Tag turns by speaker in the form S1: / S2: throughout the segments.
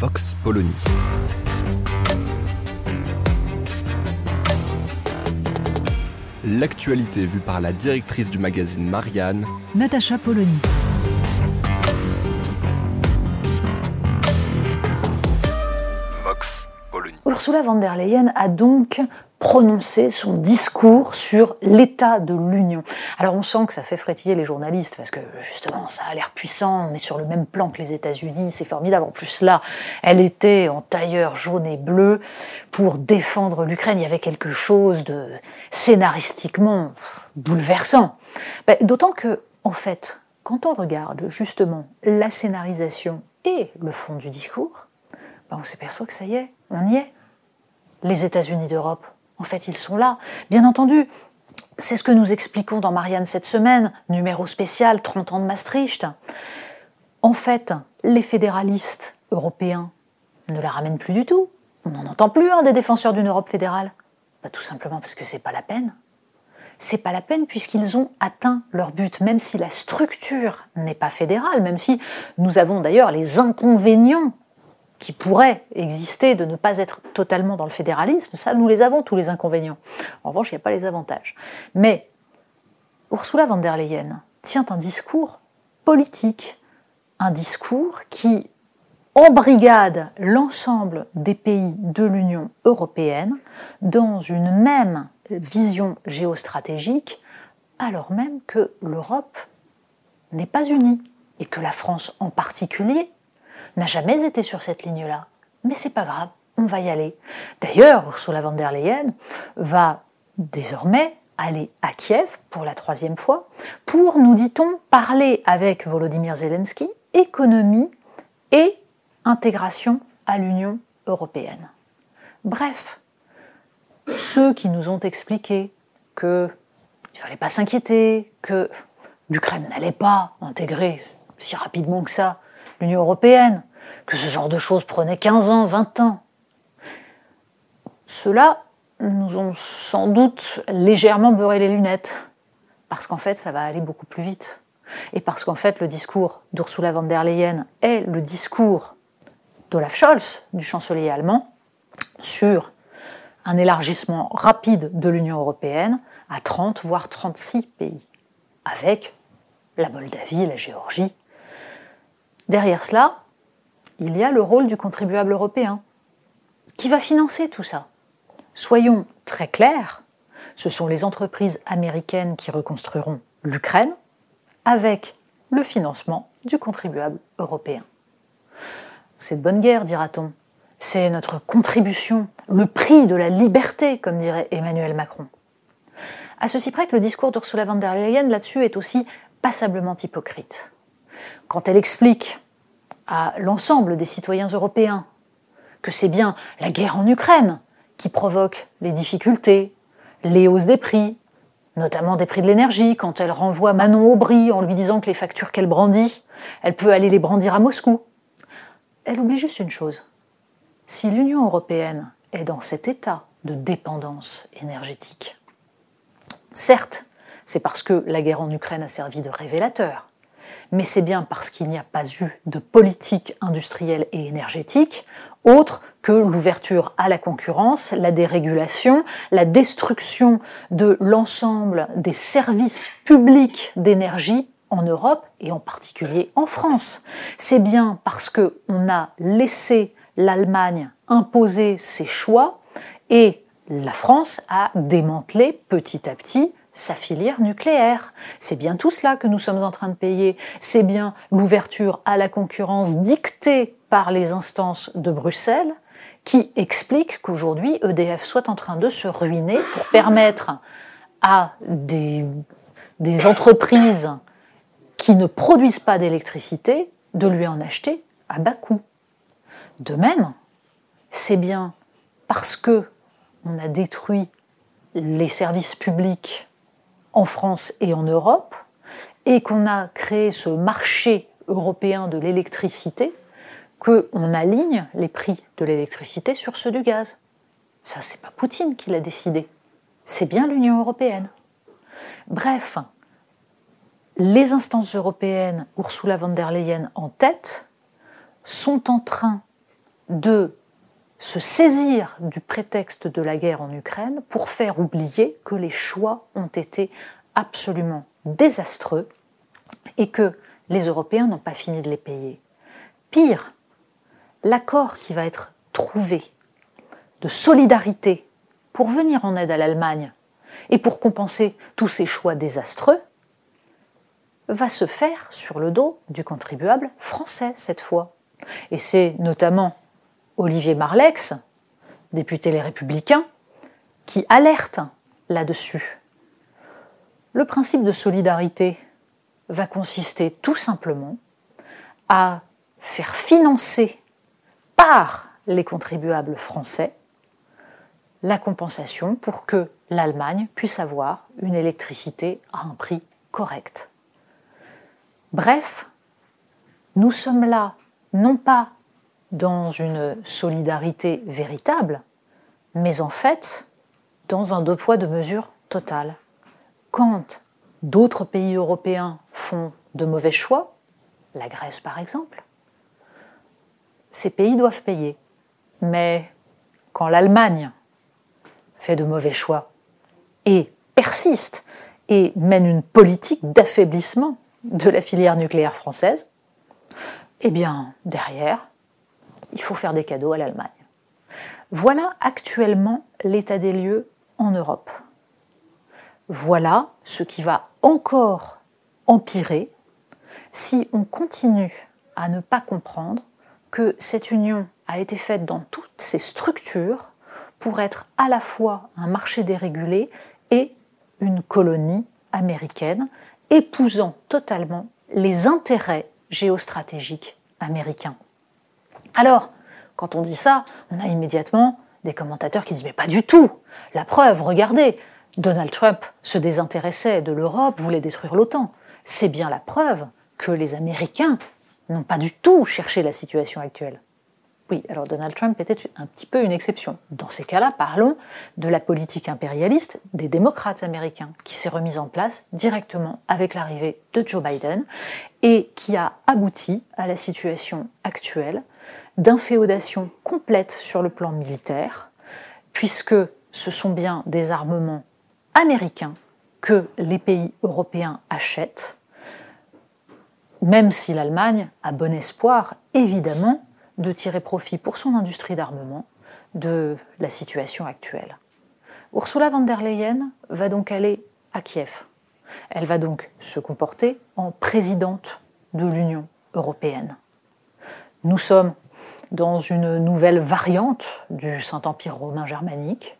S1: Vox Polony. L'actualité vue par la directrice du magazine Marianne,
S2: Natacha Polony.
S1: Vox Polony.
S3: Ursula von der Leyen a donc prononcé son discours sur l'état de l'Union. Alors on sent que ça fait frétiller les journalistes parce que justement ça a l'air puissant, on est sur le même plan que les États-Unis, c'est formidable. En plus là, elle était en tailleur jaune et bleu pour défendre l'Ukraine. Il y avait quelque chose de scénaristiquement bouleversant. Ben, D'autant que, en fait, quand on regarde justement la scénarisation et le fond du discours, ben, on s'aperçoit que ça y est, on y est. Les États-Unis d'Europe, en fait, ils sont là. Bien entendu, c'est ce que nous expliquons dans Marianne cette semaine, numéro spécial 30 ans de Maastricht. En fait, les fédéralistes européens ne la ramènent plus du tout. On n'en entend plus un des défenseurs d'une Europe fédérale. Bah, tout simplement parce que c'est pas la peine. C'est pas la peine puisqu'ils ont atteint leur but, même si la structure n'est pas fédérale, même si nous avons d'ailleurs les inconvénients qui pourraient exister de ne pas être totalement dans le fédéralisme, ça nous les avons tous les inconvénients. En revanche, il n'y a pas les avantages. Mais Ursula von der Leyen tient un discours politique, un discours qui embrigade l'ensemble des pays de l'Union européenne dans une même vision géostratégique, alors même que l'Europe n'est pas unie et que la France en particulier n'a jamais été sur cette ligne-là. Mais c'est pas grave, on va y aller. D'ailleurs, Ursula von der Leyen va désormais aller à Kiev pour la troisième fois pour, nous dit-on, parler avec Volodymyr Zelensky économie et intégration à l'Union européenne. Bref, ceux qui nous ont expliqué que il ne fallait pas s'inquiéter, que l'Ukraine n'allait pas intégrer si rapidement que ça l'Union européenne, que ce genre de choses prenait 15 ans, 20 ans. Ceux-là nous ont sans doute légèrement beurré les lunettes, parce qu'en fait, ça va aller beaucoup plus vite. Et parce qu'en fait, le discours d'Ursula von der Leyen est le discours d'Olaf Scholz, du chancelier allemand, sur un élargissement rapide de l'Union européenne à 30 voire 36 pays, avec la Moldavie, la Géorgie. Derrière cela, il y a le rôle du contribuable européen, qui va financer tout ça. Soyons très clairs, ce sont les entreprises américaines qui reconstruiront l'Ukraine avec le financement du contribuable européen. C'est bonne guerre, dira-t-on. C'est notre contribution, le prix de la liberté, comme dirait Emmanuel Macron. À ceci près que le discours d'Ursula von der Leyen là-dessus est aussi passablement hypocrite. Quand elle explique à l'ensemble des citoyens européens que c'est bien la guerre en Ukraine qui provoque les difficultés, les hausses des prix, notamment des prix de l'énergie, quand elle renvoie Manon Aubry en lui disant que les factures qu'elle brandit, elle peut aller les brandir à Moscou. Elle oublie juste une chose. Si l'Union européenne est dans cet état de dépendance énergétique, certes, c'est parce que la guerre en Ukraine a servi de révélateur, mais c'est bien parce qu'il n'y a pas eu de politique industrielle et énergétique autre que l'ouverture à la concurrence, la dérégulation, la destruction de l'ensemble des services publics d'énergie en Europe et en particulier en France. C'est bien parce que on a laissé l'Allemagne imposer ses choix et la France a démantelé petit à petit sa filière nucléaire. C'est bien tout cela que nous sommes en train de payer. C'est bien l'ouverture à la concurrence dictée par les instances de Bruxelles qui explique qu'aujourd'hui EDF soit en train de se ruiner pour permettre à des, entreprises qui ne produisent pas d'électricité de lui en acheter à bas coût. De même, c'est bien parce que on a détruit les services publics en France et en Europe et qu'on a créé ce marché européen de l'électricité qu'on aligne les prix de l'électricité sur ceux du gaz. Ça, c'est pas Poutine qui l'a décidé, c'est bien l'Union européenne. Bref, les instances européennes, Ursula von der Leyen en tête, sont en train de se saisir du prétexte de la guerre en Ukraine pour faire oublier que les choix ont été absolument désastreux et que les Européens n'ont pas fini de les payer. Pire, l'accord qui va être trouvé de solidarité pour venir en aide à l'Allemagne et pour compenser tous ces choix désastreux va se faire sur le dos du contribuable français cette fois. Et c'est notamment Olivier Marlex, député Les Républicains, qui alerte là-dessus. Le principe de solidarité va consister tout simplement à faire financer par les contribuables français la compensation pour que l'Allemagne puisse avoir une électricité à un prix correct. Bref, nous sommes là non pas dans une solidarité véritable, mais en fait dans un deux poids deux mesures total. Quand d'autres pays européens font de mauvais choix, la Grèce par exemple, ces pays doivent payer. Mais quand l'Allemagne fait de mauvais choix et persiste et mène une politique d'affaiblissement de la filière nucléaire française, eh bien, derrière, il faut faire des cadeaux à l'Allemagne. Voilà actuellement l'état des lieux en Europe. Voilà ce qui va encore empirer si on continue à ne pas comprendre que cette union a été faite dans toutes ses structures pour être à la fois un marché dérégulé et une colonie américaine, épousant totalement les intérêts géostratégiques américains. Alors, quand on dit ça, on a immédiatement des commentateurs qui disent mais pas du tout. La preuve, regardez, Donald Trump se désintéressait de l'Europe, voulait détruire l'OTAN. C'est bien la preuve que les Américains n'ont pas du tout cherché la situation actuelle. Oui, alors Donald Trump était un petit peu une exception. Dans ces cas-là, parlons de la politique impérialiste des démocrates américains, qui s'est remise en place directement avec l'arrivée de Joe Biden et qui a abouti à la situation actuelle d'inféodation complète sur le plan militaire, puisque ce sont bien des armements américains que les pays européens achètent, même si l'Allemagne a bon espoir, évidemment, de tirer profit pour son industrie d'armement de la situation actuelle. Ursula von der Leyen va donc aller à Kiev. Elle va donc se comporter en présidente de l'Union européenne. Nous sommes dans une nouvelle variante du Saint-Empire romain germanique.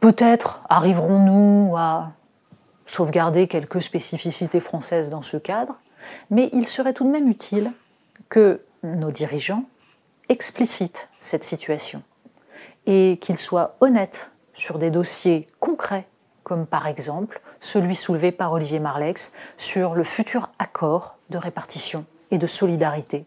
S3: Peut-être arriverons-nous à sauvegarder quelques spécificités françaises dans ce cadre, mais il serait tout de même utile que nos dirigeants explicitent cette situation et qu'ils soient honnêtes sur des dossiers concrets, comme par exemple celui soulevé par Olivier Marlex sur le futur accord de répartition et de solidarité